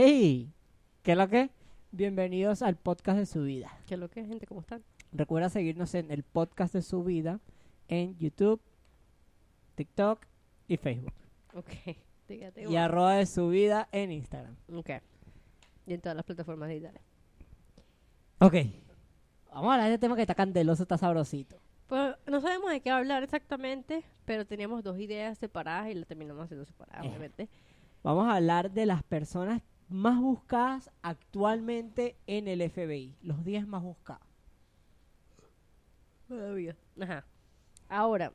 Hey, ¿qué es lo que? Bienvenidos al podcast de su vida. ¿Qué es lo que gente? ¿Cómo están? Recuerda seguirnos en el podcast de su vida en YouTube, TikTok y Facebook. Ok. Dígate, Y bueno. arroba de su vida en Instagram. Ok. Y en todas las plataformas digitales. Ok. Vamos a hablar de este tema que está candeloso, está sabrosito. Pues no sabemos de qué hablar exactamente, pero teníamos dos ideas separadas y las terminamos haciendo separadas, Eh. obviamente. Vamos a hablar de las personas más buscadas actualmente en el FBI. Los 10 más buscados. Todavía. Ajá. Ahora.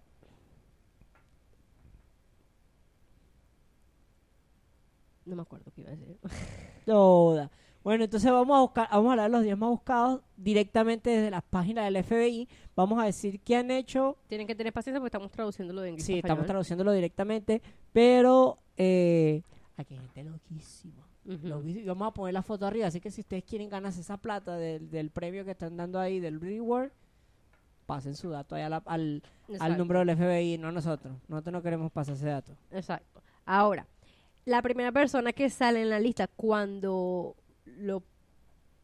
No me acuerdo qué iba a decir. Toda. Bueno, entonces vamos a buscar, vamos a hablar de los 10 más buscados directamente desde las páginas del FBI. Vamos a decir qué han hecho. Tienen que tener paciencia porque estamos traduciéndolo de inglés. Sí, estamos español. traduciéndolo directamente, pero eh, aquí hay gente loquísima. Ujú. Loquísima. Vamos a poner la foto arriba, así que si ustedes quieren ganarse esa plata del, del premio que están dando ahí del reward, pasen su dato ahí la- al, al número del FBI, no nosotros. Nosotros no queremos pasar ese dato. Exacto. Ahora, la primera persona que sale en la lista cuando lo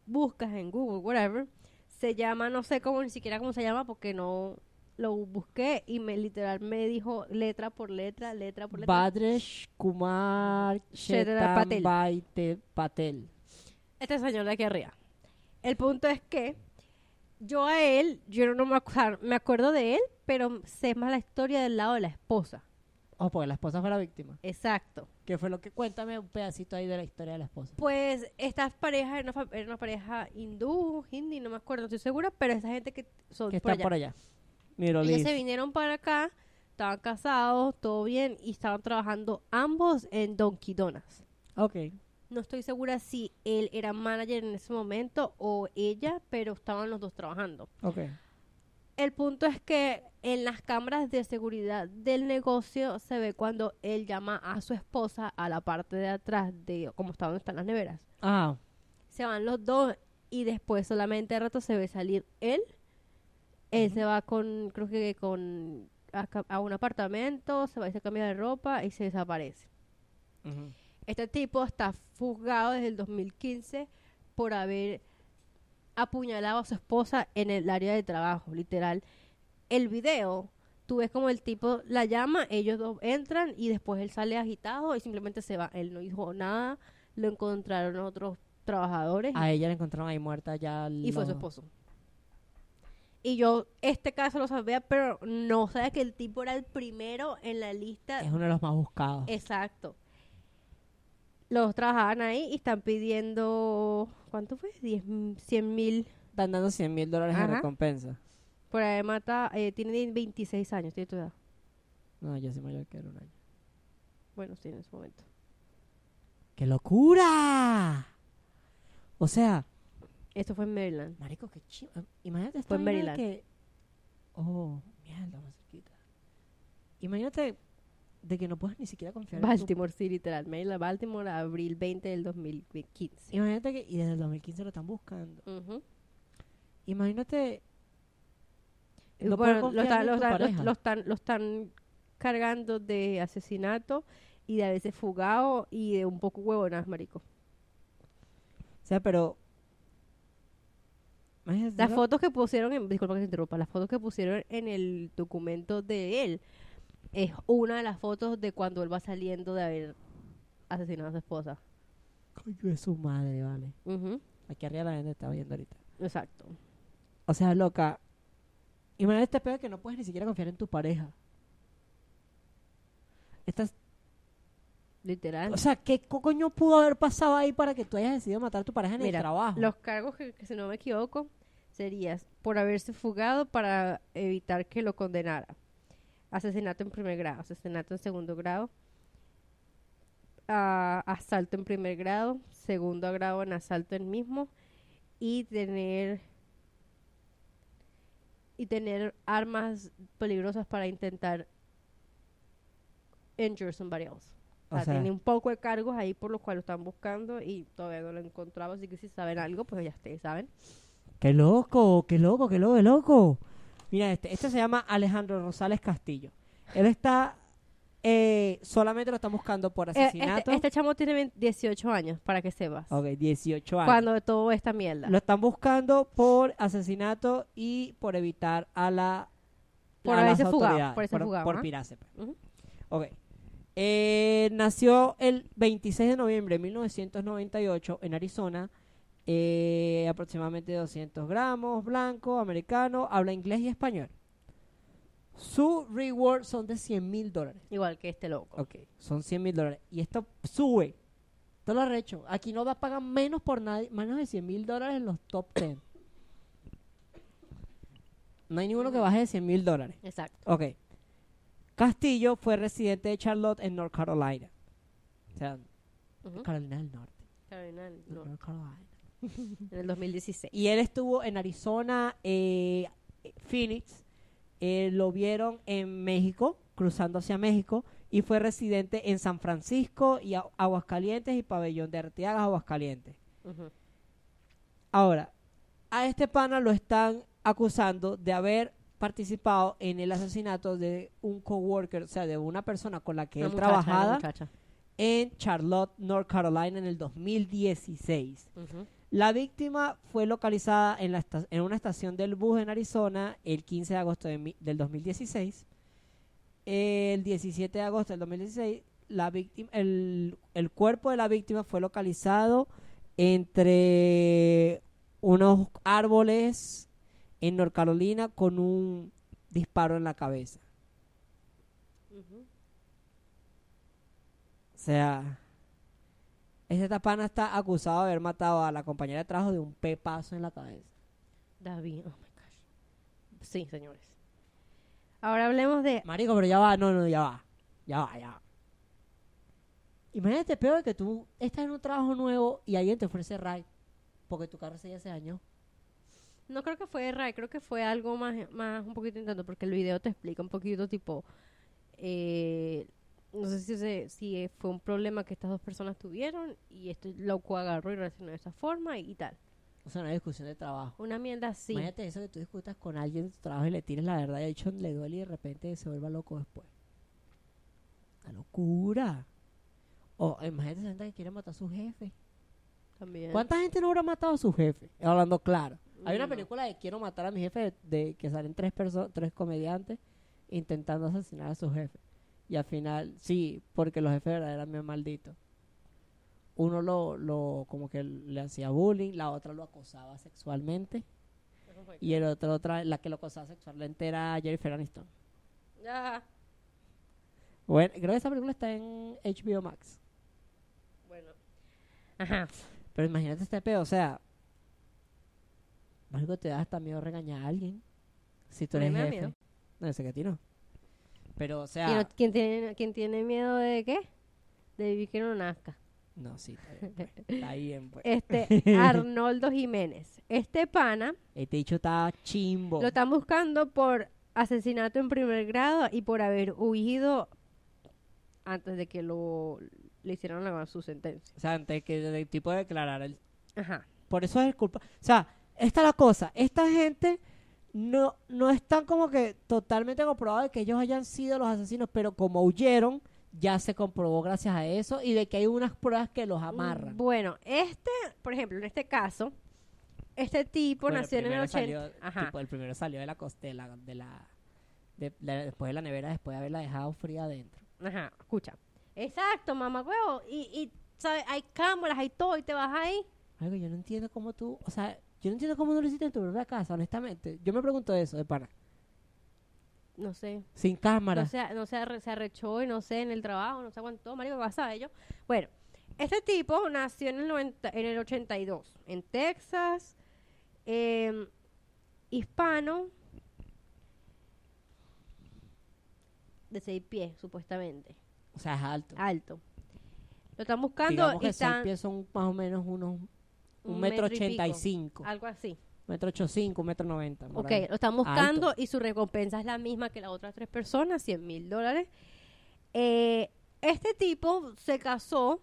buscas en Google, whatever, se llama, no sé cómo, ni siquiera cómo se llama, porque no lo busqué y me literal me dijo letra por letra, letra por letra. Badresh Kumar Shetar Patel. Chetambaite Patel. este señor de aquí arriba. El punto es que yo a él, yo no me, acu- me acuerdo de él, pero sé más la historia del lado de la esposa. Oh, porque la esposa fue la víctima. Exacto. ¿Qué fue lo que? Cuéntame un pedacito ahí de la historia de la esposa. Pues estas parejas era una, era una pareja hindú, hindi, no me acuerdo, no estoy segura, pero esa gente que son Que por está allá. por allá. Ellos se vinieron para acá, estaban casados, todo bien, y estaban trabajando ambos en Donkey Donuts. Ok. No estoy segura si él era manager en ese momento o ella, pero estaban los dos trabajando. Ok. El punto es que en las cámaras de seguridad del negocio se ve cuando él llama a su esposa a la parte de atrás de como está donde están las neveras. Ah, se van los dos y después solamente de rato se ve salir él. Él se va con, creo que con a, un apartamento, se va y se cambia de ropa y se desaparece. Este tipo está juzgado desde el 2015 por haber apuñalado a su esposa en el área de trabajo, literal. El video, tú ves como el tipo la llama, ellos dos entran y después él sale agitado y simplemente se va. Él no dijo nada, lo encontraron otros trabajadores a ella la encontraron ahí muerta ya. y fue su esposo. Y yo este caso lo sabía, pero no sabía que el tipo era el primero en la lista. Es uno de los más buscados. Exacto. Los trabajaban ahí y están pidiendo, ¿cuánto fue? 10, 100 mil. Están dando 100 mil dólares en Ajá. recompensa. Por ahí mata, eh, tiene 26 años, tiene tu edad. No, yo soy mayor que él un año. Bueno, sí, en ese momento. ¡Qué locura! O sea, Esto fue en Maryland. marico, qué chido. Imagínate esta Fue en vaina de Maryland. que... Oh, mierda, más cerquita. Imagínate de que no puedes ni siquiera confiar en tu... Baltimore, sí, literal. Maryland, Baltimore, abril 20 del 2015. Imagínate que... Y desde el 2015 lo están buscando. Ujú. Imagínate... Bueno, lo, confiar están, en lo tu están- lo- pareja. lo están, lo están cargando de asesinato y de a veces fugado y de un poco huevonas, marico. O sea, pero... Las fotos que pusieron, en, disculpa que te interrumpa, las fotos que pusieron en el documento de él es una de las fotos de cuando él va saliendo de haber asesinado a su esposa. Coño de su madre, vale. Aquí arriba la gente está viendo ahorita. Exacto. O sea, loca. Imagínate este pedo que no puedes ni siquiera confiar en tu pareja. Estás, Literal. o sea, ¿qué co- coño pudo haber pasado ahí para que tú hayas decidido matar a tu pareja en Mira, el trabajo? Los cargos que, que si no me equivoco, serían por haberse fugado para evitar que lo condenara. Asesinato en primer grado, asesinato en segundo grado, asalto en primer grado, segundo grado en asalto en mismo y tener y tener armas peligrosas para intentar injure somebody else. O O sea, tiene un poco de cargos ahí por los cuales lo están buscando y todavía no lo han encontrado, así que si saben algo, pues ya ustedes saben. ¡Qué loco! ¡Qué loco! ¡Qué loco! ¡Qué loco! Mira, este, este se llama Alejandro Rosales Castillo. Él está eh, solamente lo están buscando por Eh, asesinato. Este, este chamo tiene 20 18 años, para que sepas. Ok, 18 años. Cuando todo esta mierda. Lo están buscando por asesinato y por evitar a la Por haberse fugado, por fugado, por pues. Ok. Eh, nació el 26 de noviembre de 1998 en Arizona. eh, aproximadamente 200 gramos, blanco, americano, habla inglés y español. Su reward son de 100 mil dólares. Igual que este loco. Ok, son 100 mil dólares. Y esto sube. Esto lo arrecho. Aquí no va a pagar menos por nadie, menos de 100 mil dólares en los top 10. No hay ninguno que baje de 100 mil dólares. Exacto. Ok. Castillo fue residente de Charlotte en North Carolina. O sea. Carolina del Norte. Carolina del Norte, North Carolina. En el 2016. Y él estuvo en Arizona, eh, Phoenix. eh, lo vieron en México, cruzando hacia México. Y fue residente en San Francisco y Agu- Aguascalientes y Pabellón de Arteagas, Aguascalientes. Ahora, a este pana lo están acusando de haber participado en el asesinato de un coworker, o sea, de una persona con la que Una él muchacha, trabajaba en Charlotte, North Carolina en el 2016. Ujú. La víctima fue localizada en, la en una estación del bus en Arizona el 15 de agosto de del 2016. El 17 de agosto del 2016, la víctima, el, el cuerpo de la víctima fue localizado entre unos árboles en North Carolina con un disparo en la cabeza. O sea, este tapana está acusado de haber matado a la compañera de trabajo de un pepazo en la cabeza. David, oh my gosh. Sí, señores. Ahora hablemos de. Marico, pero ya va, no, no, ya va. Ya va, ya va. Imagínate peor que tú estás en un trabajo nuevo y alguien te ofrece ride porque tu carro se ya se dañó. No creo que fue Ray, creo que fue algo más, más un poquito intento, porque el video te explica un poquito, tipo. eh, no sé si, se- si fue un problema que estas dos personas tuvieron y este loco agarró y reaccionó de esa forma y, tal. O sea, una discusión de trabajo. Una mierda así. Imagínate eso que tú discutas con alguien en tu trabajo y le tires la verdad y de hecho le duele y de repente se vuelva loco después. ¡La locura! O imagínate esa gente que quiere matar a su jefe. También. ¿Cuánta gente no habrá matado a su jefe? Hablando claro. Hay una película de Quiero matar a mi jefe de, que salen tres personas, tres comediantes intentando asesinar a su jefe. Y al final, sí, porque los jefes eran bien malditos. Uno lo, lo, como que le hacía bullying, la otra lo acosaba sexualmente. Y el otro, otra, la que lo acosaba sexualmente era Jennifer Aniston. Ya. Bueno, creo que esa película está en HBO Max. Bueno. Ajá. Pero imagínate este pedo, o sea, algo te da hasta miedo regañar a alguien. Si tú eres jefe. miedo. No, sé que a ti no. Pero, o ¿Quién, sea, no- quién tiene, quién tiene miedo de qué? De vivir que no nazca. no, sí, está bien, pues. Está bien, pues. Este, Arnoldo Jiménez. Este pana Este dicho está chimbo. lo están buscando por asesinato en primer grado y por haber huido antes de que lo le hicieran la, su sentencia. O sea, antes que el tipo declarara el... Ajá. Por eso es el culpa. O sea, esta es la cosa. Esta gente no, no están como que totalmente comprobado de que ellos hayan sido los asesinos, pero como huyeron, ya se comprobó gracias a eso y de que hay unas pruebas que los amarran. Bueno, este, por ejemplo, en este caso, este tipo Bueno, nació en el primero 80. salió- Ajá. tipo, el primero salió de la costela, de la, de la- después de la nevera, después de haberla dejado fría adentro. Ajá, escucha. Exacto, mamá huevo. Y, y ¿sabes? hay cámaras, hay todo, y te vas ahí. Algo yo no entiendo cómo tú, o sea, yo no entiendo cómo no lo hiciste en tu propia casa, honestamente. Yo me pregunto eso, de pana. No sé. Sin cámara. No sé, no arre- se arrechó y no sé, en el trabajo, no sé cuánto, marico, ¿qué pasa ellos? Bueno, este tipo nació en el, 90, en el 82, en Texas, eh, hispano, de seis pies, supuestamente, o sea, es alto. alto. Lo están buscando Digamos y que seis pies son más o menos unos un, metro ochenta y cinco. algo así. Metro ocho cinco, metro noventa. Ok, ahí. lo están buscando y su recompensa es la misma que las otras tres personas, 100 mil dólares. Eh, este tipo se casó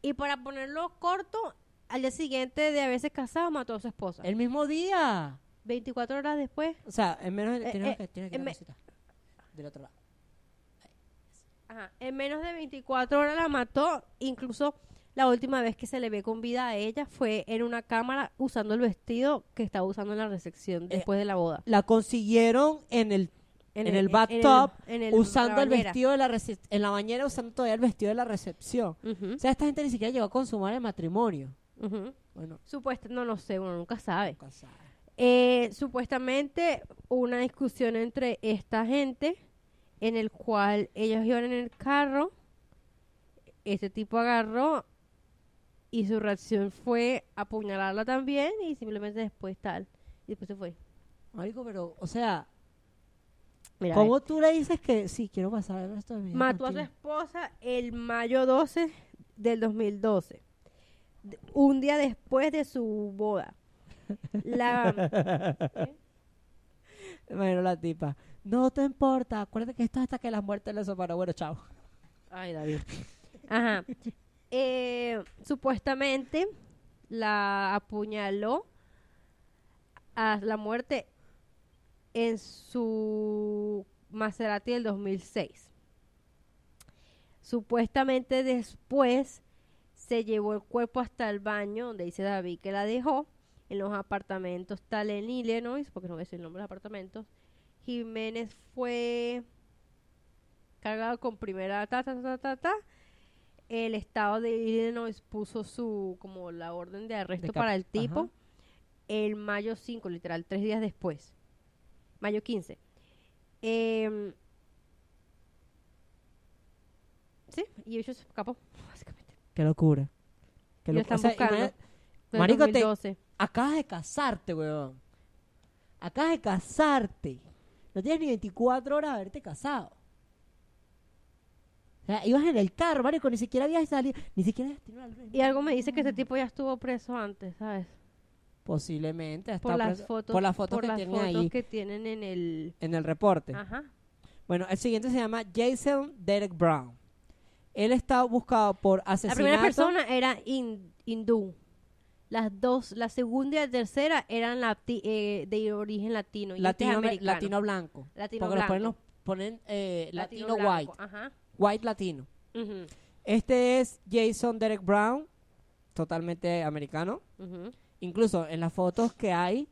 y para ponerlo corto, al día siguiente de haberse casado mató a su esposa. El mismo día. 24 horas después. O sea, en menos Eh, tienes eh, que, que me-. Del otro lado. Ajá, En menos de 24 horas la mató. Incluso la última vez que se le ve con vida a ella fue en una cámara usando el vestido que estaba usando en la recepción después de la boda. La consiguieron en el en el bathtub, en el- usando la el vestido de la en la bañera usando todavía el vestido de la recepción. O sea, esta gente ni siquiera llegó a consumar el matrimonio. ujú. Bueno, Supuesta, no lo sé, uno nunca sabe. nunca sabe. Eh, supuestamente una discusión entre esta gente en el cual ellos iban en el carro, este tipo agarró y su reacción fue apuñalarla también y simplemente después tal. Y después se fue. Marico, pero, o sea, Mira, ¿cómo tú le dices que sí, quiero pasar el resto de mi vida Mató a su esposa el mayo 12 del 2012. d- Un día después de su boda. La, Bueno, la tipa, no te importa, acuérdate que esto es hasta que las muertes le soparon. Bueno, chao. Ay, David. Ajá. Eh, supuestamente la apuñaló a la muerte en su Maserati del 2006. Supuestamente después se llevó el cuerpo hasta el baño donde dice David que la dejó en los apartamentos tal en Illinois, porque no decir el nombre de los apartamentos. Jiménez fue cargado con primera ta. El estado de Illinois puso su como la orden de arresto para el tipo ajá. el mayo 5, literal, tres días después. Mayo 15. Em, sí, y ellos se escapó, básicamente. Qué locura. Qué Y lo locu- están o sea, buscando. imagina- Del Marico, te- 2012. acabas de casarte, weón. Acabas de casarte. No tienes ni 24 horas de haberte casado. Sea, ibas en el carro, marico, ni siquiera habías salido, ni siquiera habías tenido la Y algo me dice que este tipo ya estuvo preso antes, ¿sabes? Posiblemente. Por las preso- fotos, por las fotos que las tiene fotos ahí que tienen en el... en el reporte. Ajá. Bueno, el siguiente se llama Jason Derek Brown. Él está buscado por La asesinato. primera persona era hin- hindú. Las dos, la segunda y la tercera eran eh, de origen latino. Y este es latino, latino blanco. Latino porque los ponen, los ponen eh, latino, blanco, white. Ajá. White latino. Este es Jason Derek Brown, totalmente americano. Incluso en las fotos que hay,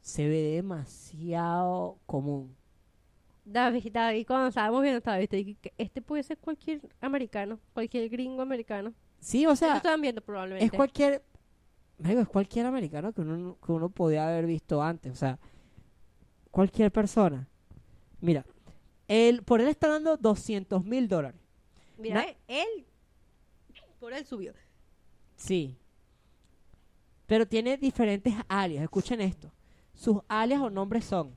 se ve demasiado común. David, David, cuando estábamos viendo esta vez, dije que este puede ser cualquier americano, cualquier gringo americano. Sí, o sea, estaban viendo probablemente. es cualquier. marico, es cualquier americano que uno, que uno podía haber visto antes. O sea, cualquier persona. Mira, él, por él está dando 200 mil dólares. Mira, Na- él, por él subió. Sí. Pero tiene diferentes alias. Escuchen esto. Sus alias o nombres son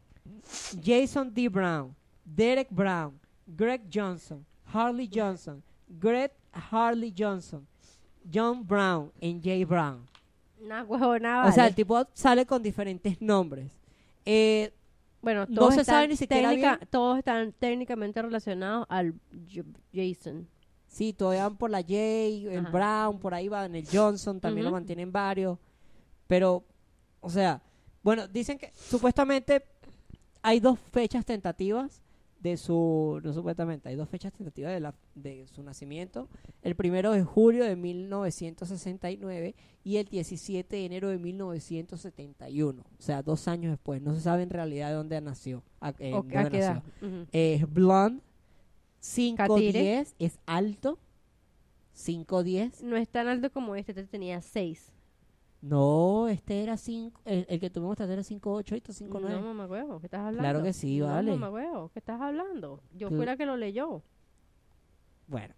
Jason D. Brown, Derek Brown, Greg Johnson, Harley Johnson, Greg Harley Johnson, John Brown y Jay Brown. Una huevona, O sea, el tipo sale con diferentes nombres. Eh, bueno, no todos se están sabe ni siquiera técnica- bien. Todos están técnicamente relacionados al J- Jason. sí, todavía van por la Jay, el Ajá. Brown, por ahí van el Johnson, también lo mantienen varios. Pero, o sea, bueno, dicen que supuestamente hay dos fechas tentativas de su, no supuestamente, hay dos fechas tentativas de, la, de su nacimiento. El primero es julio de 1969 y el 17 de enero de 1971. O sea, dos años después. No se sabe en realidad de dónde nació. A, eh. Es blonde, 5'10", Catire. es alto, 5'10". No es tan alto como este, este tenía 6. No, este era 5, el, el que tuvimos tratar era 5'8", esto 5'9". No, mamá huevo, ¿qué estás hablando? Claro que sí, no, vale. mamá huevo, ¿qué estás hablando? Yo Cl- fuera que lo leyó. Bueno,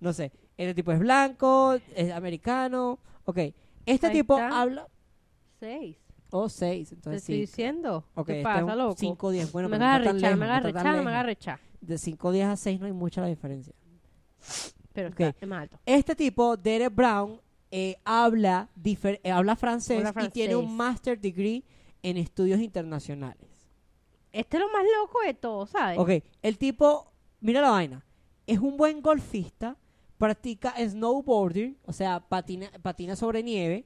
no sé. Este tipo es blanco, es americano. Ok, este Ahí tipo está. habla... 6. Oh, 6, Te entonces estoy sí. diciendo. Ok, ¿Qué este pasa, loco? 5'10". Bueno, me hagas no me no rechar, me rechar. De 5'10 a 6 no hay mucha la diferencia. Pero Ok. está, es más alto. Este tipo, Derek Brown, eh, habla, difer- eh, habla, francés Habla y tiene un master degree en estudios internacionales. Este es lo más loco de todo, ¿sabes? Ok, el tipo, mira la vaina, es un buen golfista, practica snowboarding, o sea, patina, patina sobre nieve,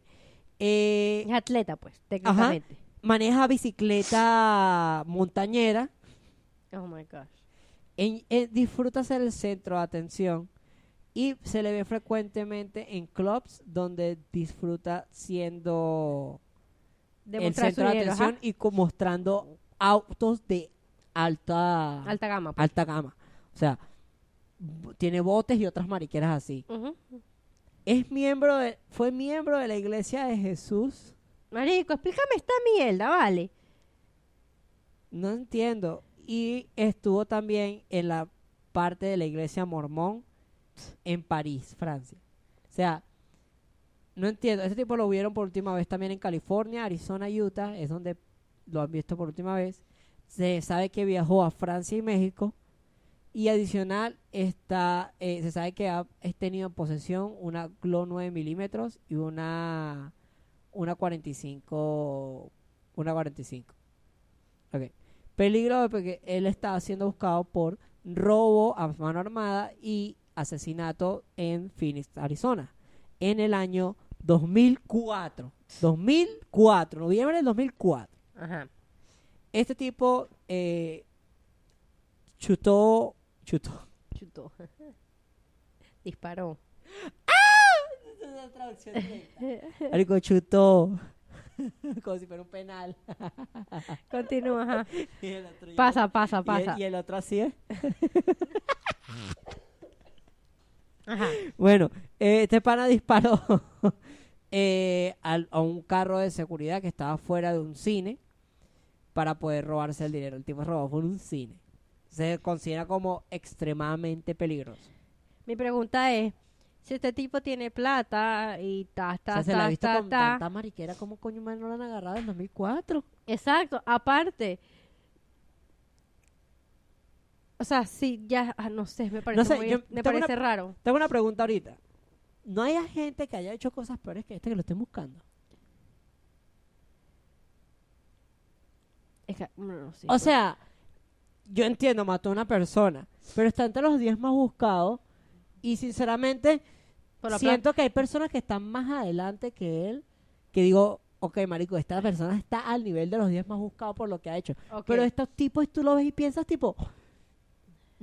eh, Es atleta, pues, técnicamente. maneja bicicleta montañera, Oh my gosh. en- en- disfruta ser el centro de atención y se le ve frecuentemente en clubs donde disfruta siendo el centro de ajá. atención y mostrando autos de alta Alta gama. pues. alta gama. O sea, tiene botes y otras mariqueras así. Es miembro de, fue miembro de la Iglesia de Jesús. Marico, explícame esta mierda, ¿vale? No entiendo. Y estuvo también en la parte de la Iglesia mormón en París, Francia. O sea, no entiendo. Este tipo lo vieron por última vez también en California, Arizona, Utah. Es donde lo han visto por última vez. Se sabe que viajó a Francia y México. Y adicional, está, eh, se sabe que ha tenido en posesión una GLO 9 milímetros y una, una 45. Una 45. Ok. Peligro porque él está siendo buscado por robo a mano armada y asesinato en Phoenix, Arizona, en el año 2004. 2004, noviembre del 2004. Ajá. Este tipo eh, chutó, chutó. Chutó. Disparó. Marico, chutó. Como si fuera un penal. Continúa, ya- Pasa, pasa, y el- pasa. Y el, otro así es. Ajá. Bueno, eh, este pana disparó eh, al- a un carro de seguridad que estaba fuera de un cine para poder robarse el dinero. El tipo robó por un cine. Se considera como extremadamente peligroso. Mi pregunta es, si este tipo tiene plata y ta, O ta, sea, se la ha visto ta, con ta. tanta mariquera como coño madre no la han agarrado en 2004. Exacto, aparte. O sea, sí, ya, ah, no sé, me parece, sé, muy- yo me tengo una- parece raro. Tengo una pregunta ahorita. ¿No hay gente que haya hecho cosas peores que este que lo estén buscando? Es que, no, no, sí, O pues. sea, yo entiendo, mató a una persona, pero está entre los 10 más buscados y sinceramente Por la siento que hay personas que están más adelante que él, que digo, ok, marico, esta persona está al nivel de los 10 más buscados por lo que ha hecho. Ok. Pero estos tipos tú lo ves y piensas tipo,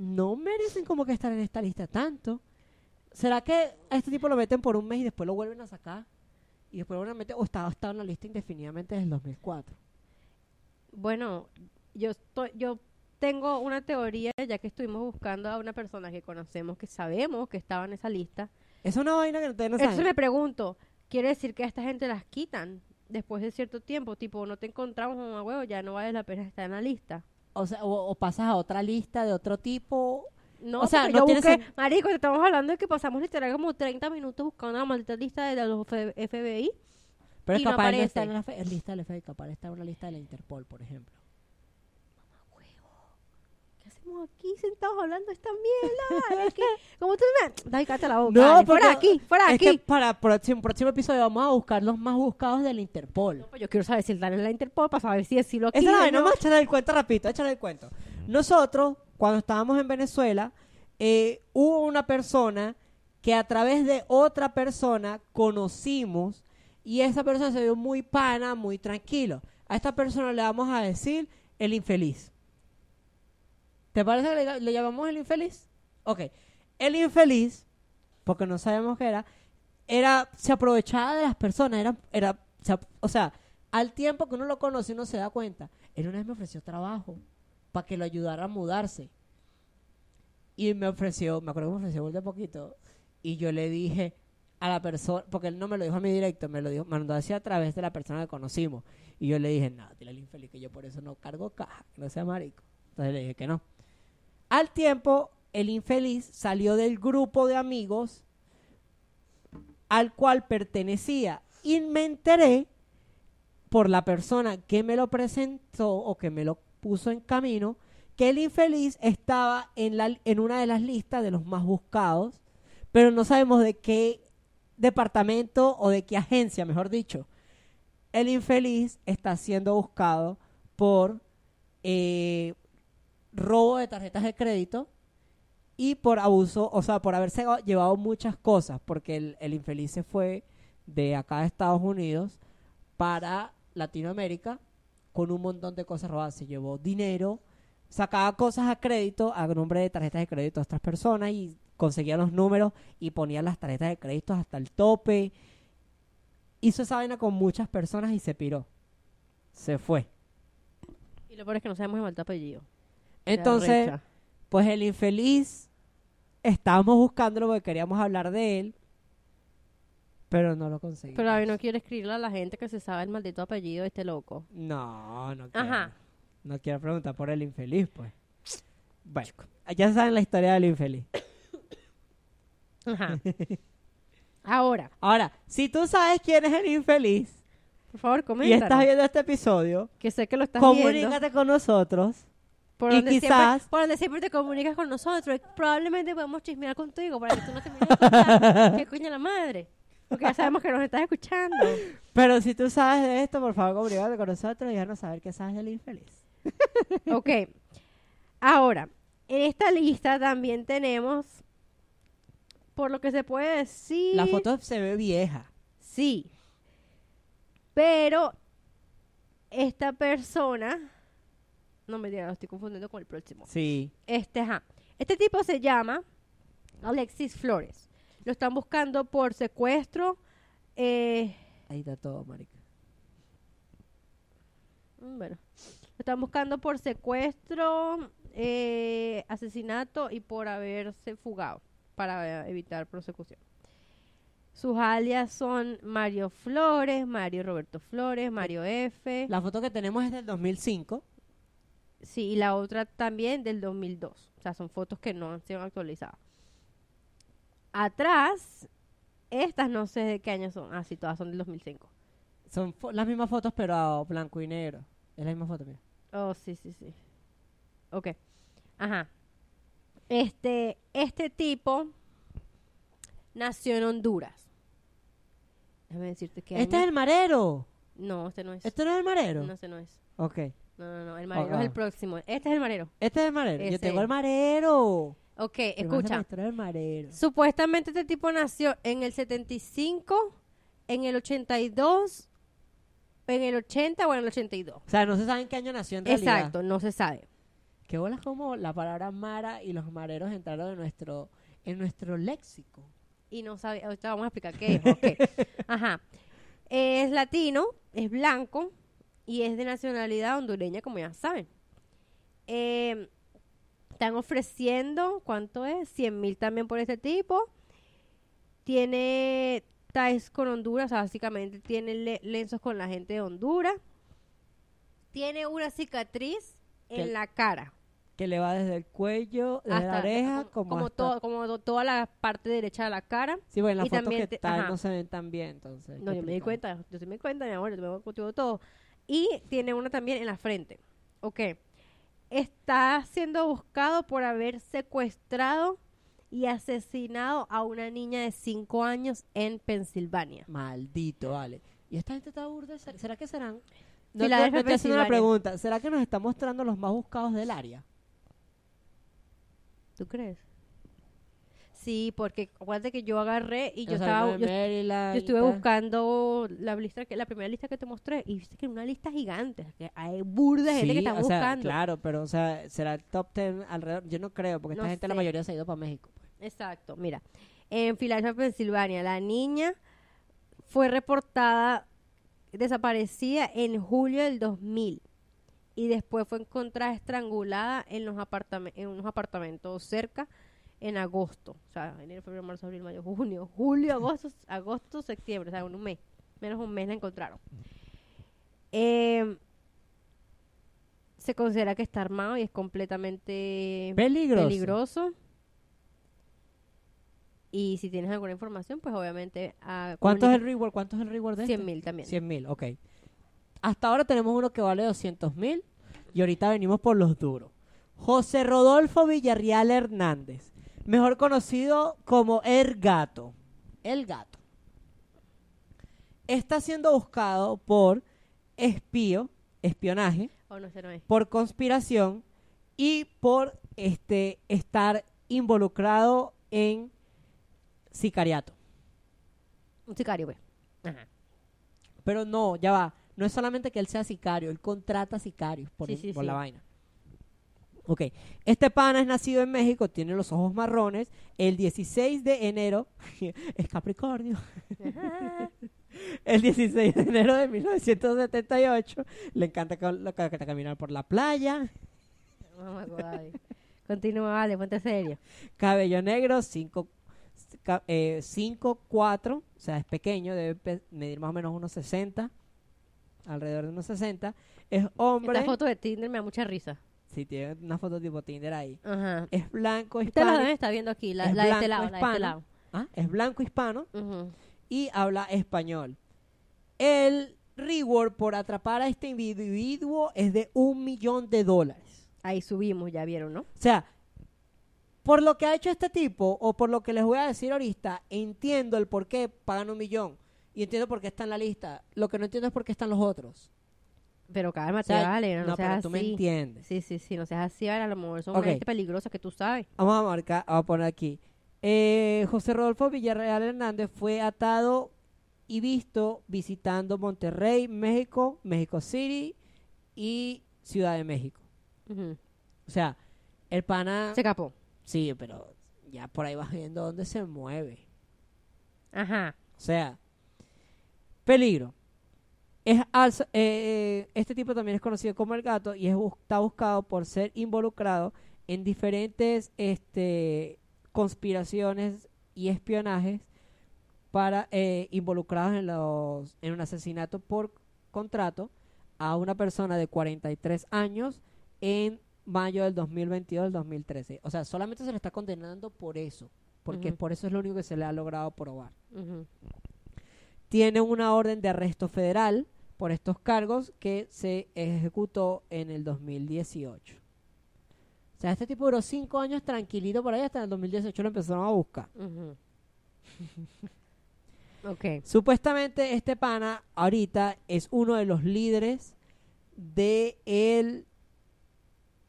no merecen como que estar en esta lista tanto. ¿Será que a este tipo lo meten por un mes y después lo vuelven a sacar? Y después lo vuelven a meter, o está, está en la lista indefinidamente desde el 2004. Bueno, yo estoy, yo tengo una teoría, ya que estuvimos buscando a una persona que conocemos, que sabemos que estaba en esa lista. Es una vaina que ustedes no saben. me pregunto, ¿quiere decir que a esta gente las quitan después de cierto tiempo? Tipo, no te encontramos un huevo, ya no vale la pena estar en la lista. O sea, o, o pasas a otra lista de otro tipo. No, O sea, no yo busqué, marico, te estamos hablando de que pasamos literal como 30 minutos buscando la maldita lista de los FBI. Pero es no capaz no aparece. estar en la lista del FBI, capaz estar en una lista de la Interpol, por ejemplo. ¿Qué hacemos aquí sentados hablando esta mierda? Es que, ¿Cómo tú me...? Dale, cállate la boca. No, dale, fuera aquí, fuera es que aquí. para el próximo, próximo episodio vamos a buscar los más buscados de la Interpol. No, pues yo quiero saber si están en la Interpol para saber si es si lo Esa es la quieren, vaina, ¿no? vamos a echarle el cuento rapidito, échale el cuento. Nosotros, cuando estábamos en Venezuela, eh, hubo una persona que a través de otra persona conocimos y esa persona se vio muy pana, muy tranquilo. A esta persona le vamos a decir el infeliz. ¿Te parece que le, llamamos el infeliz? Ok. El infeliz, porque no sabemos qué era, era, se aprovechaba de las personas, era, era, o sea, al tiempo que uno lo conoce, uno se da cuenta. Él una vez me ofreció trabajo para que lo ayudara a mudarse. Y me ofreció, me acuerdo que me ofreció de poquito. Y yo le dije a la persona, porque él no me lo dijo a mí directo, me lo dijo, me mandó así a través de la persona que conocimos. Y yo le dije, no, dile al infeliz que yo por eso no cargo caja, que no sea marico. Entonces le dije que no. Al tiempo, el infeliz salió del grupo de amigos al cual pertenecía. Y me enteré por la persona que me lo presentó o que me lo puso en camino, que el infeliz estaba en, la, en una de las listas de los más buscados, pero no sabemos de qué departamento o de qué agencia, mejor dicho. El infeliz está siendo buscado por eh, robo de tarjetas de crédito y por abuso, o sea, por haberse llevado muchas cosas, porque el, el infeliz se fue de acá de Estados Unidos para Latinoamérica con un montón de cosas robadas. Se llevó dinero, sacaba cosas a crédito a nombre de tarjetas de crédito de otras personas y conseguía los números y ponía las tarjetas de crédito hasta el tope. Hizo esa vaina con muchas personas y se piró. Se fue. Y lo peor es que no sabemos el apellido. Entonces, pues el infeliz, estábamos buscándolo porque queríamos hablar de él, pero no lo conseguimos. Pero a mí no quiero escribirle a la gente que se sabe el maldito apellido de este loco. No, no quiero. Ajá. No quiero preguntar por el infeliz, pues. Bueno, ya saben la historia del infeliz. Ajá. Ahora, Ahora, si tú sabes quién es el infeliz por favor, y comenta. estás viendo este episodio, Que sé que lo estás viendo. comunícate con nosotros. Por y donde, quizás- siempre, por donde siempre te comunicas con nosotros. probablemente podemos chismear contigo para que tú no te mires. ¿Qué coño la madre? Porque ya sabemos que nos estás escuchando. Pero si tú sabes de esto, por favor, comunícate con nosotros y déjanos saber qué sabes del infeliz. Ok. Ahora, en esta lista también tenemos, por lo que se puede decir... La foto se ve vieja. Sí. Pero esta persona... No me diga, lo estoy confundiendo con el próximo. Sí. Este, ajá. Este tipo se llama Alexis Flores. Lo están buscando por secuestro. eh, Ahí está todo, marica. mm, bueno. Lo están buscando por secuestro, eh, asesinato y por haberse fugado para evitar persecución. Sus alias son Mario Flores, Mario Roberto Flores, Mario F. La foto que tenemos es del 2005. Sí, y la otra también del 2002. O sea, son fotos que no han sido actualizadas. Atrás, estas no sé de qué año son. Ah, sí, todas son del 2005. Son las mismas fotos, pero a blanco y negro. Es la misma foto, mira. Oh, sí, sí, sí. Ok. Ajá. Este, este tipo nació en Honduras. Déjame decirte que Este es el marero. No, este no es. ¿Este no es el marero? No, este no es. Ok. No, no, no. El marero Oh, es el próximo. Este es el marero. Este es el marero. Yo tengo el marero. Ok, escucha. del marero. Supuestamente este tipo nació en el 75, en el 82, en el 80 o en el 82. O sea, no se sabe en qué año nació en realidad. Exacto, no se sabe. Qué bolas como la palabra mara y los mareros entraron en nuestro, en nuestro léxico. Y no sabe, ahorita vamos a explicar qué es. Ajá. Es latino, es blanco y es de nacionalidad hondureña, como ya saben. Eh, están ofreciendo, ¿cuánto es? 100 mil también por este tipo. Tiene ties con Honduras, o sea, básicamente tiene le- lenzos con la gente de Honduras. Tiene una cicatriz en la cara. Que le va desde el cuello, desde la oreja, como, como, hasta- todo- como to- toda la parte derecha de la cara. Sí, bueno, las y fotos que te- ajá. no se ven tan bien, entonces. No, yo me di cuenta, yo sí me di cuenta, mi amor, yo veo contigo todo. Y tiene una también en la frente. Ok. Está siendo buscado por haber secuestrado y asesinado a una niña de 5 años en Pensilvania. Maldito, vale. ¿Y esta gente está burda? ¿Será que serán? No, Filadelfia, no, me estoy haciendo una pregunta. ¿Será que nos está mostrando los más buscados del área? ¿Tú crees? Sí, porque acuérdate que yo agarré y yo estaba yo, Maryland yo estuve buscando la lista que la primera lista que te mostré y viste que era una lista gigante, que hay burda de gente que está o sea, buscando. claro, pero o sea, será el top 10 alrededor. Yo no creo, porque esta gente la mayoría se ha ido para México. pues. Exacto, mira. En Filadelfia, Pensilvania, la niña fue reportada desaparecida en julio del 2000 y después fue encontrada estrangulada en, los en unos apartamentos cerca en agosto. O sea, enero, febrero, marzo, abril, mayo, junio, julio, agosto, agosto, septiembre. O sea, en un mes. Menos un mes la encontraron. Eh, se considera que está armado y es completamente Peligroso. peligroso. Y si tienes alguna información, pues obviamente a ¿Cuánto es el reward? ¿Cuánto es el reward de 100 este? mil también. 100 mil, ok. Hasta ahora tenemos uno que vale 200 mil y ahorita venimos por los duros. José Rodolfo Villarreal Hernández, mejor conocido como El Gato. El Gato. Está siendo buscado por espío, espionaje, O no, no es. por conspiración y por este estar involucrado en sicariato. Un sicario, pues. Ajá. Pero no, ya va. No es solamente que él sea sicario, él contrata sicarios por, Sí, el- sí, por sí. la vaina. Ok, este pana es nacido en México, tiene los ojos marrones. El 16 de enero, es Capricornio. El 16 de enero de 1978, le encanta caminar por la playa. Mamá. Continúa, vale, ponte serio. Cabello negro, 5 4, o sea, es pequeño, debe medir más o menos unos 60, alrededor de unos 60. Es hombre, Esta foto de Tinder me da mucha risa. Si tiene una foto tipo Tinder ahí. Ajá. Es blanco, la hispano. estar viendo aquí, la, es la de este lado, la de hispano. este lado. Ah, Es blanco hispano y habla español. El reward por atrapar a este individuo es de un millón de dólares. Ahí subimos, ya vieron, ¿no? O sea, por lo que ha hecho este tipo, o por lo que les voy a decir ahorita, entiendo el por qué pagan un millón. Y entiendo por qué está en la lista. Lo que no entiendo es por qué están los otros. Pero O cálmate, sea, vale, no, no, seas pero tú me entiendes. Sí, sí, sí, no seas así, vale, a lo mejor son Ok. gente peligrosa que tú sabes. Vamos a marcar, vamos a poner aquí. Eh, José Rodolfo Villarreal Hernández fue atado y visto visitando Monterrey, México, México City y Ciudad de México. O sea, el pana... Se capó. Sí, pero ya por ahí vas viendo dónde se mueve. Ajá. O sea, peligro. Es alza- eh, este tipo también es conocido como el gato y es, está buscado por ser involucrado en diferentes este, conspiraciones y espionajes para eh, involucrados en los en un asesinato por contrato a una persona de 43 años en mayo del 2022 del 2013. O sea, solamente se le está condenando por eso, porque por eso es lo único que se le ha logrado probar Ujú. Tiene una orden de arresto federal por estos cargos que se ejecutó en el 2018. O sea, este tipo duró cinco años tranquilito por ahí hasta el 2018 lo empezaron a buscar. Ok. Supuestamente este pana ahorita es uno de los líderes de el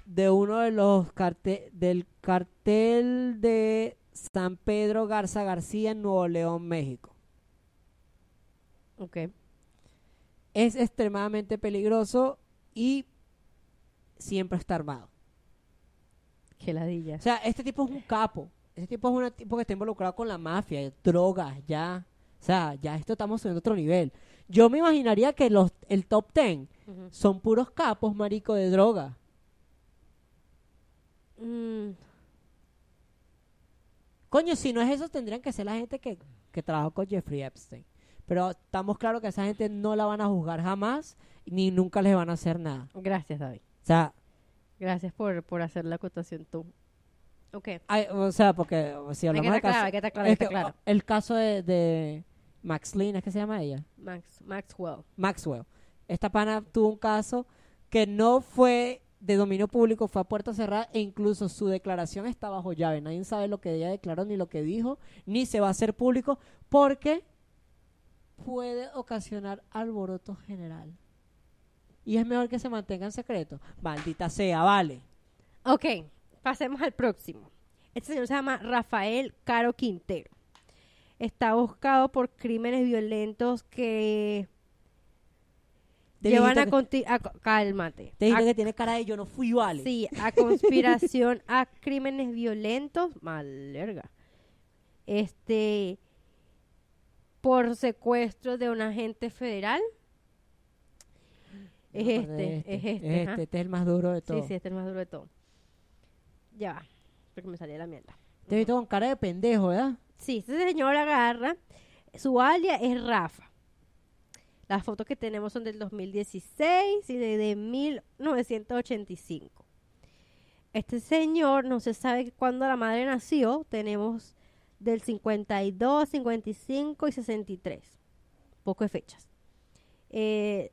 de uno de los cartel del cartel de San Pedro Garza García en Nuevo León, México. Ok. es extremadamente peligroso y siempre está armado. Qué ladilla. O sea, este tipo es un capo. Este tipo es un tipo que está involucrado con la mafia, drogas, ya. O sea, ya esto estamos subiendo a otro nivel. Yo me imaginaría que los el top ten Ujú. son puros capos, marico, de droga. Mm, Coño, si no es eso, tendrían que ser la gente que, que trabajó con Jeffrey Epstein. Pero estamos claros que esa gente no la van a juzgar jamás, ni nunca les van a hacer nada. gracias, David. O sea, Gracias por, por hacer la acotación tú. Ok. Hay- o sea, porque si hablamos de caso, claro, es que claro. el caso de, de Max Lynn, ¿es que se llama ella? Max, Maxwell. Maxwell. Esta pana tuvo un caso que no fue de dominio público, fue a puerta cerrada e incluso su declaración está bajo llave. Nadie sabe lo que ella declaró, ni lo que dijo, ni se va a hacer público porque puede ocasionar alboroto general. Y es mejor que se mantenga en secreto. Maldita sea, vale. Ok, pasemos al próximo. Este señor se llama Rafael Caro Quintero. Está buscado por crímenes violentos que llevan a, que- cálmate. Te dije que tiene cara de yo no fui, vale. Sí, a conspiración a crímenes violentos, malerga. Este por secuestro de un agente federal. Es de este, es este, Es ajá. este, este es el más duro de todo. Sí, sí, este es el más duro de todo. Ya va, porque me salía la mierda. Te he visto con cara de pendejo, ¿verdad? Sí, este señor agarra, su alias es Rafa. Las fotos que tenemos son del 2016 y de, de 1985. Este señor, no se sabe cuándo la madre nació, tenemos del 52, 55 y 63. Poco de fechas. Eh,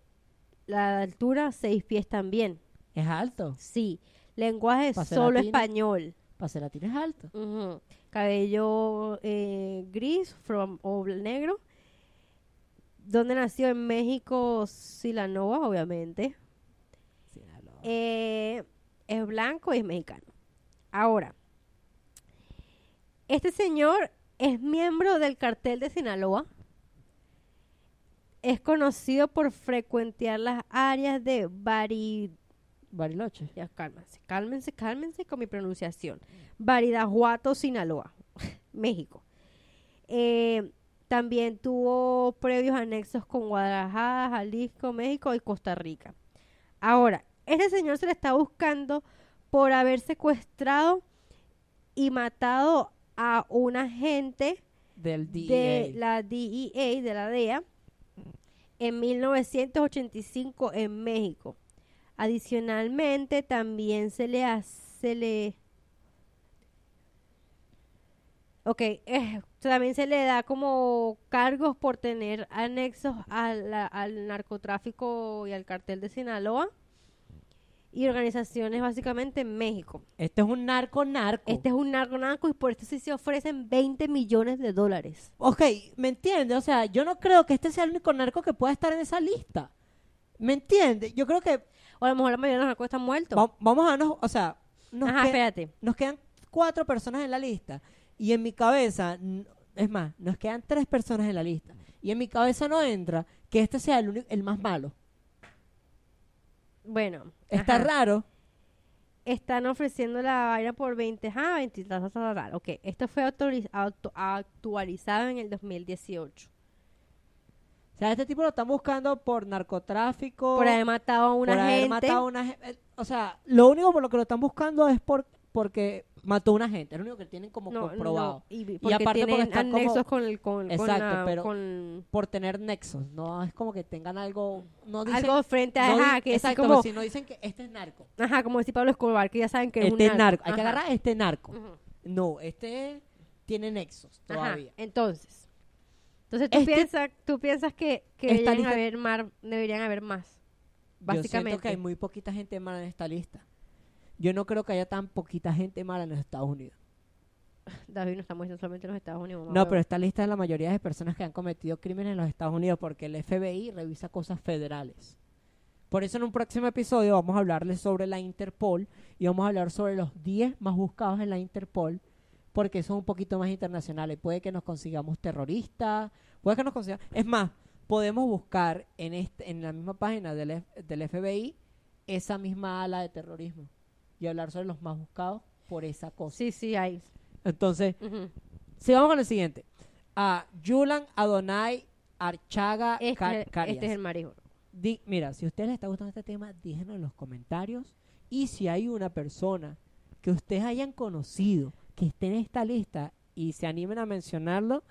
la altura, 6 pies también. Es alto. Sí. Lenguaje solo latino. español. Para ser latino es alto. Cabello eh, gris from, o negro. ¿Dónde nació? En México, Silanova, obviamente. Sinaloa. Eh, es blanco y es mexicano. Ahora, este señor es miembro del cartel de Sinaloa. Es conocido por frecuentear las áreas de Bari, Bariloche. Ya, cálmense, cálmense, cálmense con mi pronunciación. Baridajuato, Sinaloa, México. Eh, también tuvo previos anexos con Guadalajara, Jalisco, México y Costa Rica. Ahora, este señor se le está buscando por haber secuestrado y matado a un agente Del de DEA. la DEA, de la DEA, en 1985 en México. Adicionalmente, también se le hace, le... Ok, eh, también se le da como cargos por tener anexos a la- al narcotráfico y al cartel de Sinaloa y organizaciones básicamente en México. Este es un narco narco. Este es un narco narco y por esto sí se ofrecen 20 millones de dólares. Ok, ¿me entiendes? O sea, yo no creo que este sea el único narco que pueda estar en esa lista. ¿Me entiendes? Yo creo que O a lo mejor la mayoría de los narcos están muertos. va- vamos a darnos, o sea, nos, Ajá, espérate. nos quedan cuatro personas en la lista. Y en mi cabeza, es más, nos quedan tres personas en la lista. Y en mi cabeza no entra que este sea el, único- el más malo. Bueno, Está ajá. raro. Están ofreciendo la vaina por 20, ah, 20, tal, tal, tal, tal. Ok, esto fue auto- actualizado en el 2018. O sea, este tipo lo están buscando por narcotráfico. Por haber matado a una por haber gente. matado a una eh, O sea, lo único por lo que lo están buscando es por porque mató a una gente. Es lo único que tienen como No, comprobado. no, y, porque aparte porque tienen están como- anexos con el con, con Exacto, la- pero- con Por tener nexos. No es como que tengan algo. No dicen, algo frente a no ajá, que es exacto, como si no dicen que este es narco. ajá, como decía Pablo Escobar, que ya saben que es Este un es narco. Hay que Ajá. agarrar este narco. No, este tiene nexos Ajá, todavía. entonces. Entonces tú Este- piensas, tú piensas que, que deberían lista- haber mar- deberían haber más. Yo siento Básicamente. que hay muy poquita gente mala en esta lista. Yo no creo que haya tan poquita gente mala en los Estados Unidos. David no estamos diciendo solamente en los Estados Unidos. mamá No, pero esta lista es la mayoría de personas que han cometido crímenes en los Estados Unidos porque el FBI revisa cosas federales. Por eso en un próximo episodio vamos a hablarles sobre la Interpol y vamos a hablar sobre los 10 más buscados en la Interpol porque son un poquito más internacionales. Puede que nos consigamos terroristas, puede que nos consigamos... Es más, podemos buscar en, este, en la misma página del, F- del FBI esa misma ala de terrorismo y hablar sobre los más buscados por esa cosa. Sí, sí, hay. Entonces, Ujú. Sigamos con el siguiente. A Yulan Adonai Archaga Este, Car- este Carias. es el. Di- mira, si a ustedes les está gustando este tema, díganlo en los comentarios. Y si hay una persona que ustedes hayan conocido que esté en esta lista y se animen a mencionarlo,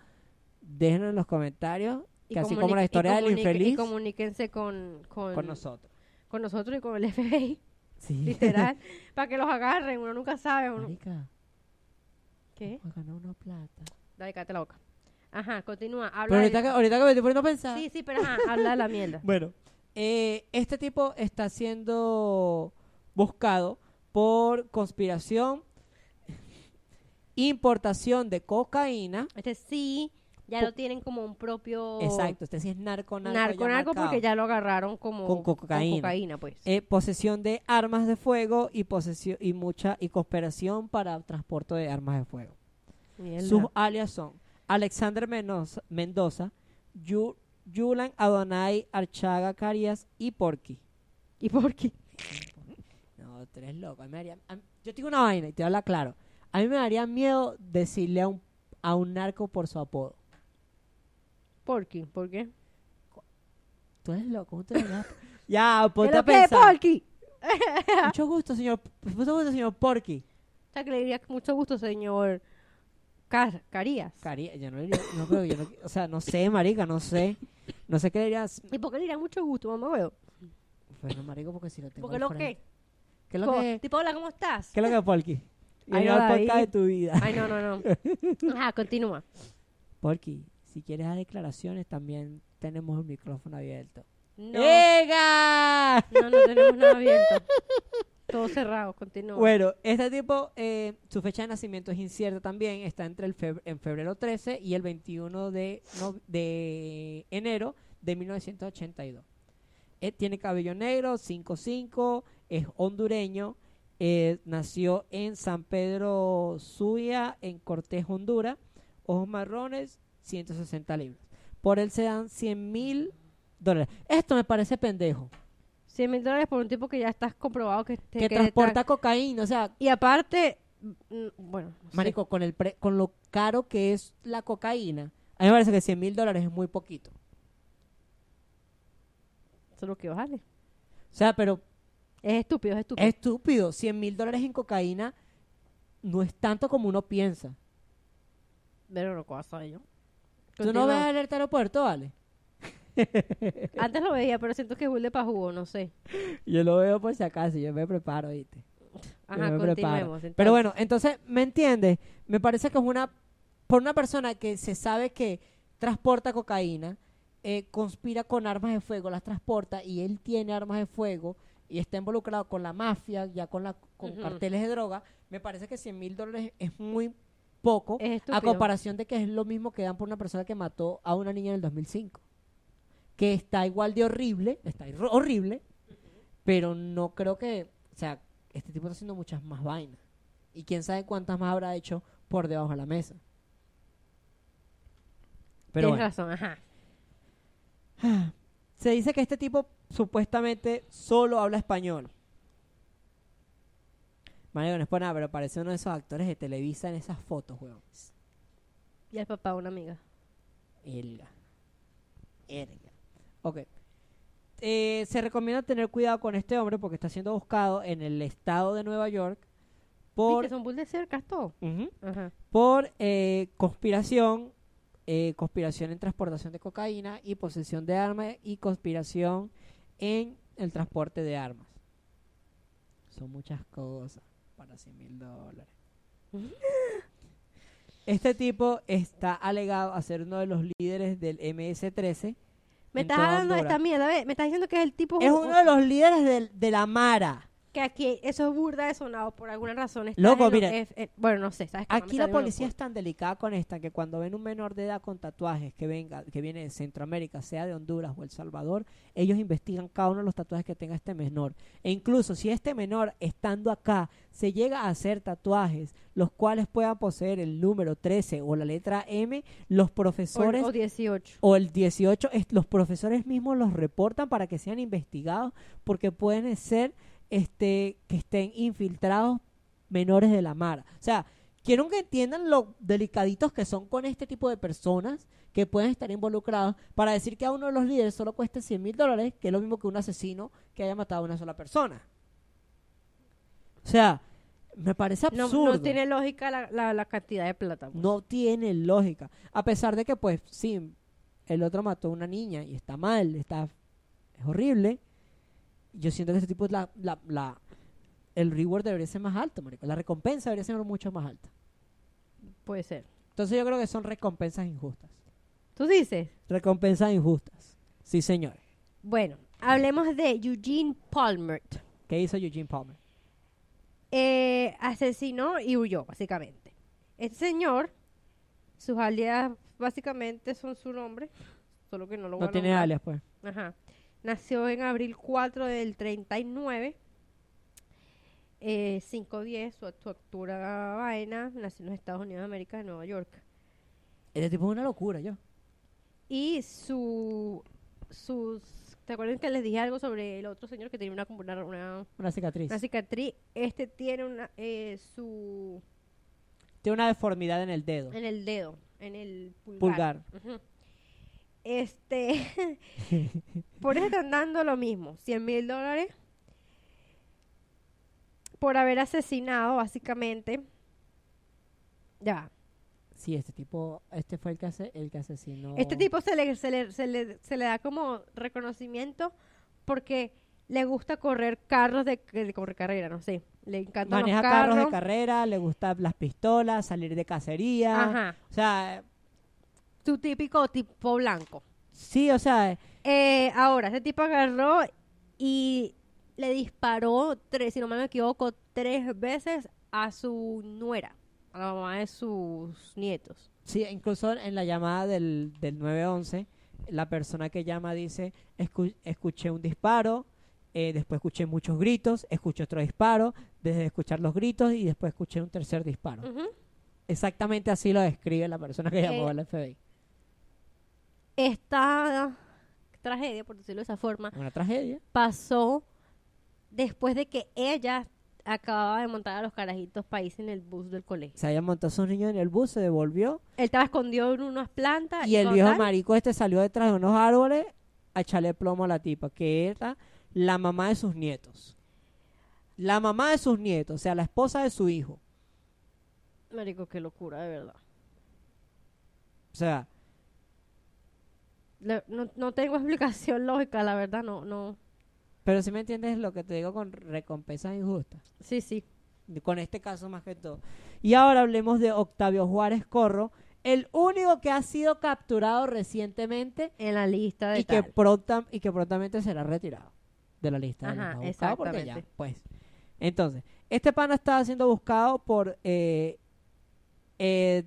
déjenlo en los comentarios. Y Que así como la historia del infeliz, Y comuníquense con, con, con nosotros. con nosotros y con el FBI, Sí. literal, para que los agarren. Uno nunca sabe. Uno... Marica, ¿Qué? vamos a ganar una plata. Dale, cállate la boca. Ajá, continúa. Habla Pero ahorita de- que, ahorita que me estoy poniendo a pensar. Sí, sí, pero ajá, habla de la mierda. Bueno, eh, este tipo está siendo buscado por conspiración, importación de cocaína. Este sí, ya lo tienen como un propio... Exacto, este sí es narco, narco, Narco, narco, marcado. porque ya lo agarraron como... Con cocaína. cocaína, pues. Eh, posesión de armas de fuego y posesión y mucha y cooperación para transporte de armas de fuego. Mierda. Sus alias son Alexander Mendoza, Mendoza Yu- Yulan Adonai Archaga Carias y Porky. ¿Y por qué? No, tú eres loco. me mí- yo te digo una vaina y te habla claro. A mí me daría miedo decirle a un, a un narco por su apodo. ¿Por qué? ¿Por qué? Tú eres loco. ¿cómo eres loco? ya, ponte ¿Qué a pensar. Porky? Mucho gusto, señor. Mucho gusto, señor Porky. O sea, que le diría mucho gusto, señor Car Carías. Cari, yo no le diría, no creo, yo no, o sea, no sé, marica, no sé. No sé qué le dirías. ¿Y por qué le diría mucho gusto, mamá huevo? Bueno, marico, porque si lo tengo ¿Por qué al lo que? ¿Qué es lo que Tipo, hola, ¿cómo estás? ¿Qué es lo que Porky? Ay, no, podcast de tu vida. Ay, no, no, no. Ajá, continúa. Porky, si quieres dar declaraciones, también tenemos el micrófono abierto. No, ¡Ega! no, no tenemos nada abierto. Todo cerrado, continúa. Bueno, este tipo, eh, su fecha de nacimiento es incierta también. Está entre el en febrero 13 y el 21 de, no- de enero de 1982. Eh, tiene cabello negro, 5'5", es hondureño. eh, nació en San Pedro Suya, en Cortés, Honduras. Ojos marrones, 160 libras. Por él se dan 100 mil dólares. Esto me parece pendejo. 100 mil dólares por un tipo que ya estás comprobado que, te- que que transporta tra- cocaína, o sea, Y aparte, mm, bueno, no sé. marico, con el pre- con lo caro que es la cocaína, a mí me parece que 100 mil dólares es muy poquito. eso es lo que vale. O sea, pero Es estúpido, es estúpido. es estúpido, 100 mil dólares en cocaína no es tanto como uno piensa. Pero no cosa yo. ¿Tú no ves alerta aeropuerto, vale? Antes lo veía, pero siento que es de pa' jugo, no sé. Yo lo veo por si acaso, yo me preparo, ¿viste? Ajá, me preparo. continuemos. Pero entonces. bueno, entonces, ¿me entiendes? Me parece que es una... Por una persona que se sabe que transporta cocaína, eh, conspira con armas de fuego, las transporta y él tiene armas de fuego y está involucrado con la mafia, ya con, la, con carteles de droga, me parece que 100 mil dólares es muy poco Es a comparación de que es lo mismo que dan por una persona que mató a una niña en el 2005. Que está igual de horrible, está hor- horrible, pero no creo que, o sea, este tipo está haciendo muchas más vainas. Y quién sabe cuántas más habrá hecho por debajo de la mesa. Pero Tienes bueno, razón, ajá. se dice que este tipo supuestamente solo habla español. Mario, no es por nada, pero parece uno de esos actores de Televisa en esas fotos, weón. Y el papá una amiga. Elga. Erga. Ok. Eh, se recomienda tener cuidado con este hombre porque está siendo buscado en el estado de Nueva York por, ¿Viste? Son bull de cercas todo. Ujú. Ajá. por eh, conspiración, eh, conspiración en transportación de cocaína y posesión de armas y conspiración en el transporte de armas. Son muchas cosas para 100 mil dólares. Este tipo está alegado a ser uno de los líderes del MS-13. Me estás de esta mierda, ¿ves? Me estás diciendo que es el tipo Es uno de los líderes del- de la Mara. Que aquí eso es burda de sonado por alguna razón. Estás Loco, en mira. es- bueno, no sé, Aquí la policía es tan delicada con esta que cuando ven un menor de edad con tatuajes que venga, que viene de Centroamérica, sea de Honduras o El Salvador, ellos investigan cada uno de los tatuajes que tenga este menor. E incluso si este menor, estando acá, se llega a hacer tatuajes, los cuales puedan poseer el número 13 o la letra M, los profesores O, o 18. o el 18, es- los profesores mismos los reportan para que sean investigados porque pueden ser este que estén infiltrados menores de la Mara. O sea, quiero que entiendan lo delicaditos que son con este tipo de personas que pueden estar involucrados para decir que a uno de los líderes solo cueste 100 mil dólares, que es lo mismo que un asesino que haya matado a una sola persona. O sea, me parece No, absurdo. no tiene lógica la, la, la cantidad de plata. pues. No tiene lógica. A pesar de que, pues, sí, el otro mató a una niña y está mal, está es horrible. Yo siento que ese tipo es la, la, la- el reward debería ser más alto, marico. La recompensa debería ser mucho más alta. Puede ser. Entonces yo creo que son recompensas injustas. ¿Tú dices? Recompensas injustas. Sí, señores. Bueno, hablemos de Eugene Palmer. ¿Qué hizo Eugene Palmer? Eh, asesinó y huyó, básicamente. Este señor, sus alias básicamente son su nombre, solo que no lo voy No tiene alias, pues. Ajá. Nació en abril 4 del 39. Eh, 5'10, su, su altura vaina. Nació en los Estados Unidos de América, en Nueva York. Este tipo es una locura, yo. Y su. Sus. ¿Te acuerdan que les dije algo sobre el otro señor que tenía una, una, una, Una cicatriz. una cicatriz? Este tiene una. eh, su. Tiene una deformidad en el dedo. En el dedo, en el pulgar. Pulgar. Ujú. Este. por eso están dando lo mismo: 100 mil dólares. Por haber asesinado, básicamente. Ya. Sí, este tipo, este fue el que, hace, el que asesinó. Este tipo se le, se, le, se, le, se le da como reconocimiento porque le gusta correr carros de, de correr carrera, no sé. Le encantan Maneja los carros carros. de carrera, le gustan las pistolas, salir de cacería. Ajá. O sea, Tu típico tipo blanco. sí, o sea, Eh, ahora, ese tipo agarró y le disparó, tres, si no me equivoco, tres veces a su nuera, a la mamá de sus nietos. sí, incluso en la llamada del, del 911, la persona que llama dice, "Escu- escuché un disparo, eh, después escuché muchos gritos, escuché otro disparo, desde escuchar los gritos y después escuché un tercer disparo. Exactamente así lo describe la persona que llamó Eh, al FBI. Está tragedia, por decirlo de esa forma, Una tragedia. pasó después de que ella acababa de montar a los carajitos país en el bus del colegio. Se había montado a sus niños en el bus, se devolvió. Él estaba escondido en unas plantas Y el como viejo tal, marico este salió detrás de unos árboles a echarle plomo a la tipa, que era la mamá de sus nietos. La mamá de sus nietos, o sea, la esposa de su hijo. Marico, qué locura, de verdad. O sea, Le- no, no tengo explicación lógica, la verdad, no, no. pero si me entiendes lo que te digo con recompensas injustas. Sí, sí. Con este caso más que todo. Y ahora hablemos de Octavio Juárez Corro, el único que ha sido capturado recientemente En la lista de y que, pronta- y que prontamente será retirado de la lista de Ajá, porque ya, exactamente. pues. Entonces, este pana está siendo buscado por eh, eh,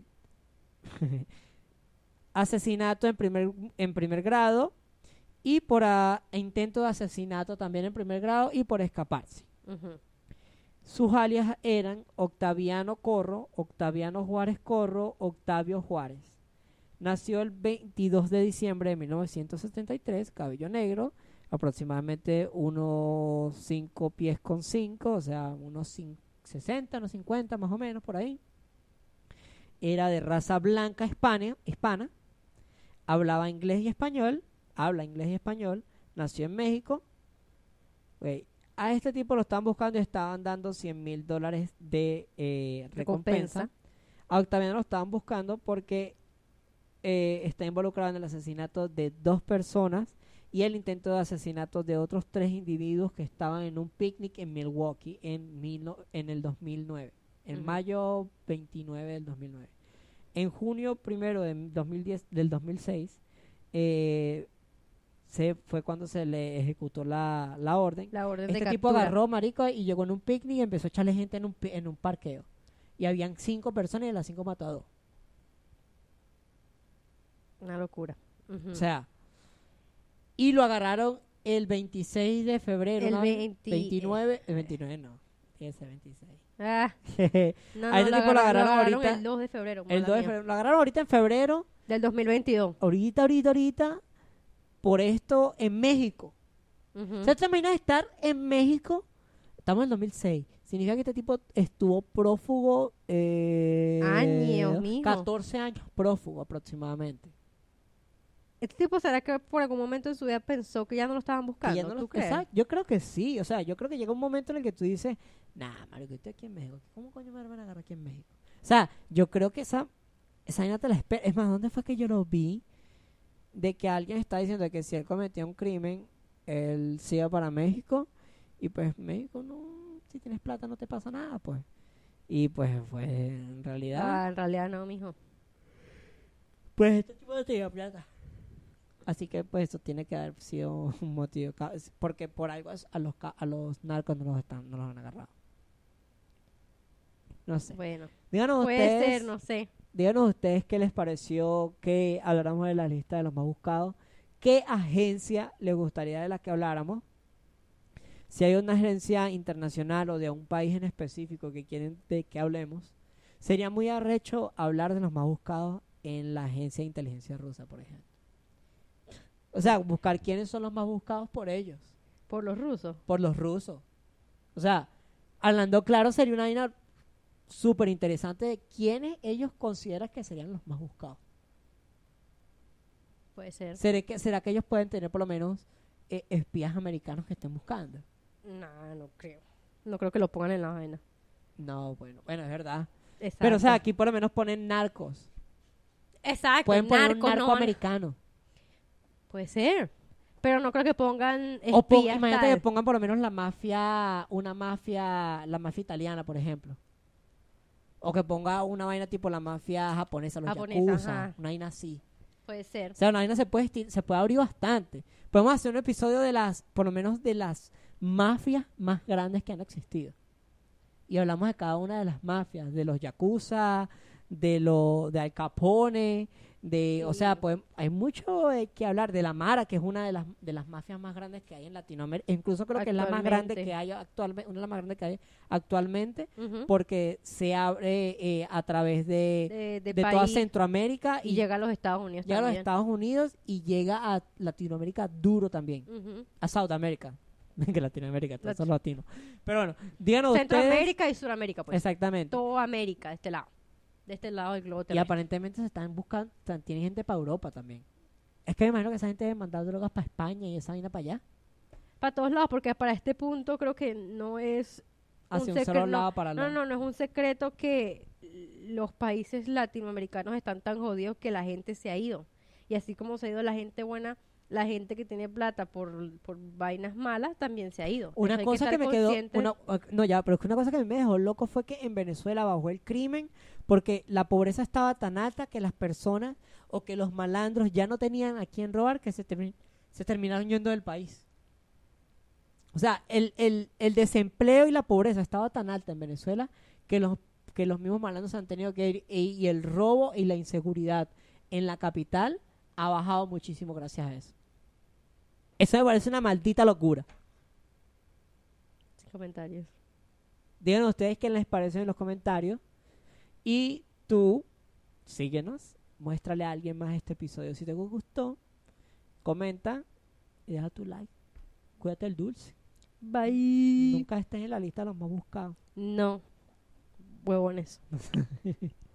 asesinato en primer, en primer grado y por ah, intento de asesinato también en primer grado y por escaparse. Sus alias eran Octaviano Corro, Octaviano Juárez Corro, Octavio Juárez. Nació el 22 de diciembre de 1973, cabello negro, aproximadamente unos 5 pies con 5, o sea, unos cin- 60, unos 50 más o menos por ahí. Era de raza blanca hispana, hispana, hablaba inglés y español, habla inglés y español, nació en México. A este tipo lo estaban buscando y estaban dando 100 mil dólares de eh, recompensa. Recompensa. A Octaviano lo estaban buscando porque eh, está involucrado en el asesinato de dos personas y el intento de asesinato de otros tres individuos que estaban en un picnic en Milwaukee en, mil no- en el 2009, en mayo 29 del 2009. En junio primero de 2010, del 2006 eh, se fue cuando se le ejecutó la, la orden. La orden Este de tipo captura. agarró, marico, y llegó en un picnic y empezó a echarle gente en un, en un parqueo. Y habían cinco personas y de las cinco mató a dos. Una locura. O sea, y lo agarraron el 26 de febrero, El ¿no? 20 29, el 29 no, ser 26. Ah, el no, A este lo tipo lo agarraron, ahorita. el 2 de febrero. 2 mala de mía. febrero, lo agarraron ahorita en febrero, Del 2022. ahorita, ahorita, ahorita, por esto en México. Ujú. ¿Se te imaginas estar en México? Estamos en el 2006. Significa que este tipo estuvo prófugo. Eh, Años, mijo. 14 años prófugo aproximadamente. ¿Este tipo será que por algún momento en su vida pensó que ya no lo estaban buscando? no ¿Tú lo- crees? Exacto, Yo creo que sí. O sea, yo creo que llega un momento en el que tú dices, nah, marico, estoy aquí en México. ¿Cómo coño me van a agarrar aquí en México? O sea, yo creo que esa, esa vaina te la espera. Es más, ¿dónde fue que yo lo vi? De que alguien está diciendo que si él cometía un crimen, él se iba para México. Y pues México no, si tienes plata no te pasa nada, pues. Y pues fue en realidad, Ah, en realidad no, mijo. pues este tipo no tenía plata. Así que pues eso tiene que haber sido un motivo. Porque por algo a los, a los narcos no los, están, no los han agarrado. No sé. Bueno, Díganos puede ustedes, ser, no sé. díganos ustedes qué les pareció que habláramos de la lista de los más buscados. ¿Qué agencia les gustaría de la que habláramos? Si hay una agencia internacional o de un país en específico que quieren de que hablemos, sería muy arrecho hablar de los más buscados en la agencia de inteligencia rusa, por ejemplo. O sea, buscar quiénes son los más buscados por ellos, Por los rusos. por los rusos. O sea, hablando claro, sería una vaina súper interesante de quiénes ellos consideran que serían los más buscados. Puede ser. ¿Será que, será que ellos pueden tener por lo menos eh, espías americanos que estén buscando? No, no creo. No creo que lo pongan en la vaina. No, bueno, bueno, es verdad. Exacto. Pero, o sea, aquí por lo menos ponen narcos. Exacto. Pueden poner narcos, un narco no, americano. Puede ser. Pero no creo que pongan O pon- espías imagínate tal. que pongan por lo menos la mafia, una mafia, la mafia italiana, por ejemplo. O que ponga una vaina tipo la mafia japonesa, los Japonesa, yakuza, ajá. una vaina así. Puede ser. O sea, una vaina se puede, se puede abrir bastante. Podemos hacer un episodio de las, por lo menos de las mafias más grandes que han existido. Y hablamos de cada una de las mafias, de los yakuza, de lo de Al Capone, de, o sea, pues hay mucho eh, que hablar de la Mara, que es una de las de las mafias más grandes que hay en Latinoamérica, incluso creo que es la más grande que hay actualmente, una de las más grandes que hay actualmente, porque se abre eh, a través de, de, de de toda Centroamérica y y, llega a los Estados Unidos llega a los. Estados Unidos y llega a Latinoamérica duro también, Ujú. a Sudamérica, que Latinoamérica, todos Lati- son latinos. Pero bueno, díganos ustedes Centroamérica y Suramérica, pues. exactamente. Toda América, de este lado. De este lado del globo Y aparentemente se están buscando, están- tienen gente para Europa también. Es que me imagino que esa gente debe mandar drogas para España y esa vaina para allá. Para todos lados, porque para este punto creo que no es Hacia un secre- solo no, lado para No, no, no es un secreto que los países latinoamericanos están tan jodidos que la gente se ha ido. Y así como se ha ido la gente buena, la gente que tiene plata por, por vainas malas también se ha ido. Una cosa que, me quedó, una- no ya, pero es que una cosa que me dejó loco fue que en Venezuela bajó el crimen porque la pobreza estaba tan alta que las personas o que los malandros ya no tenían a quién robar que se, termi- se terminaron yendo del país. O sea, el, el, el desempleo y la pobreza estaba tan alta en Venezuela que los, que los mismos malandros han tenido que ir y, y el robo y la inseguridad en la capital ha bajado muchísimo gracias a eso. Eso me parece una maldita locura. Comentarios. Díganos ustedes qué les parece en los comentarios. Y tú, síguenos, muéstrale a alguien más este episodio. Si te gustó, comenta y deja tu like. Cuídate el dulce. Bye. Nunca estés en la lista de los más buscados. No. Huevones.